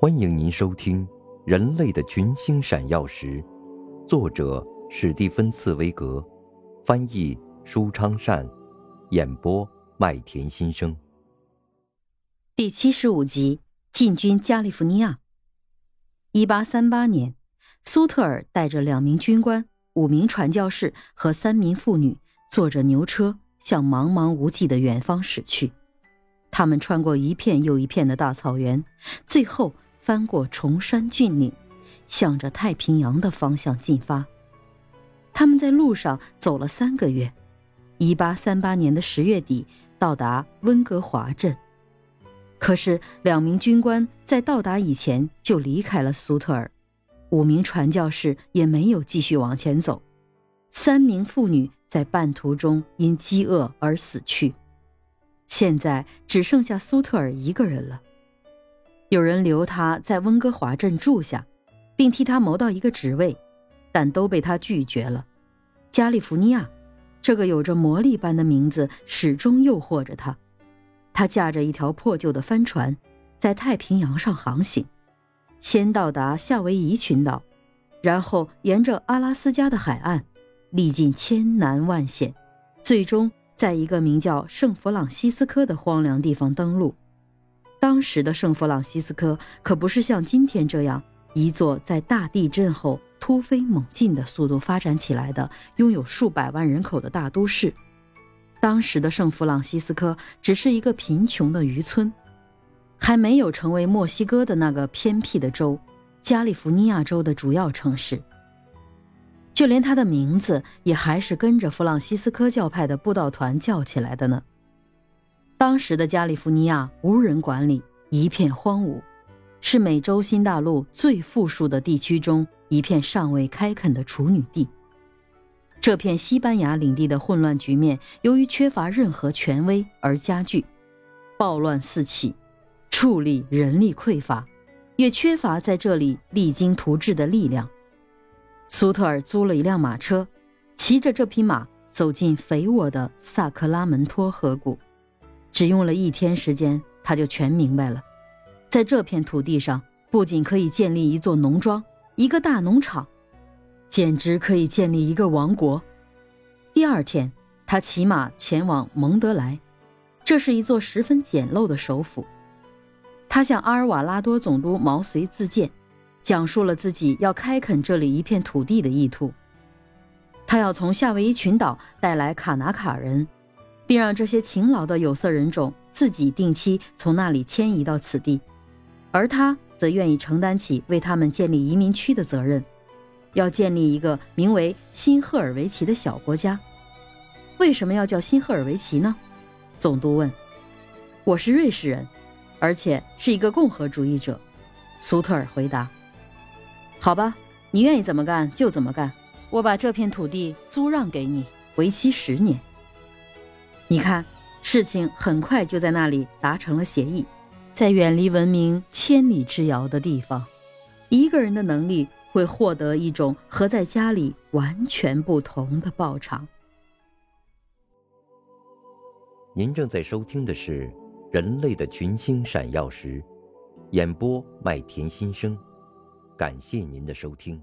欢迎您收听《人类的群星闪耀时》，作者史蒂芬·茨威格，翻译舒昌善，演播麦田心声。第七十五集：进军加利福尼亚。一八三八年，苏特尔带着两名军官、五名传教士和三名妇女，坐着牛车向茫茫无际的远方驶去。他们穿过一片又一片的大草原，最后。翻过崇山峻岭，向着太平洋的方向进发。他们在路上走了三个月，一八三八年的十月底到达温哥华镇。可是两名军官在到达以前就离开了苏特尔，五名传教士也没有继续往前走，三名妇女在半途中因饥饿而死去。现在只剩下苏特尔一个人了。有人留他在温哥华镇住下，并替他谋到一个职位，但都被他拒绝了。加利福尼亚，这个有着魔力般的名字始终诱惑着他。他驾着一条破旧的帆船，在太平洋上航行，先到达夏威夷群岛，然后沿着阿拉斯加的海岸，历尽千难万险，最终在一个名叫圣弗朗西斯科的荒凉地方登陆。当时的圣弗朗西斯科可不是像今天这样一座在大地震后突飞猛进的速度发展起来的、拥有数百万人口的大都市。当时的圣弗朗西斯科只是一个贫穷的渔村，还没有成为墨西哥的那个偏僻的州——加利福尼亚州的主要城市。就连它的名字也还是跟着弗朗西斯科教派的布道团叫起来的呢。当时的加利福尼亚无人管理，一片荒芜，是美洲新大陆最富庶的地区中一片尚未开垦的处女地。这片西班牙领地的混乱局面，由于缺乏任何权威而加剧，暴乱四起，处理人力匮乏，也缺乏在这里励精图治的力量。苏特尔租了一辆马车，骑着这匹马走进肥沃的萨克拉门托河谷。只用了一天时间，他就全明白了。在这片土地上，不仅可以建立一座农庄、一个大农场，简直可以建立一个王国。第二天，他骑马前往蒙德莱，这是一座十分简陋的首府。他向阿尔瓦拉多总督毛遂自荐，讲述了自己要开垦这里一片土地的意图。他要从夏威夷群岛带来卡纳卡人。并让这些勤劳的有色人种自己定期从那里迁移到此地，而他则愿意承担起为他们建立移民区的责任，要建立一个名为新赫尔维奇的小国家。为什么要叫新赫尔维奇呢？总督问。我是瑞士人，而且是一个共和主义者。苏特尔回答。好吧，你愿意怎么干就怎么干。我把这片土地租让给你，为期十年。你看，事情很快就在那里达成了协议，在远离文明千里之遥的地方，一个人的能力会获得一种和在家里完全不同的报偿。您正在收听的是《人类的群星闪耀时》，演播麦田心声，感谢您的收听。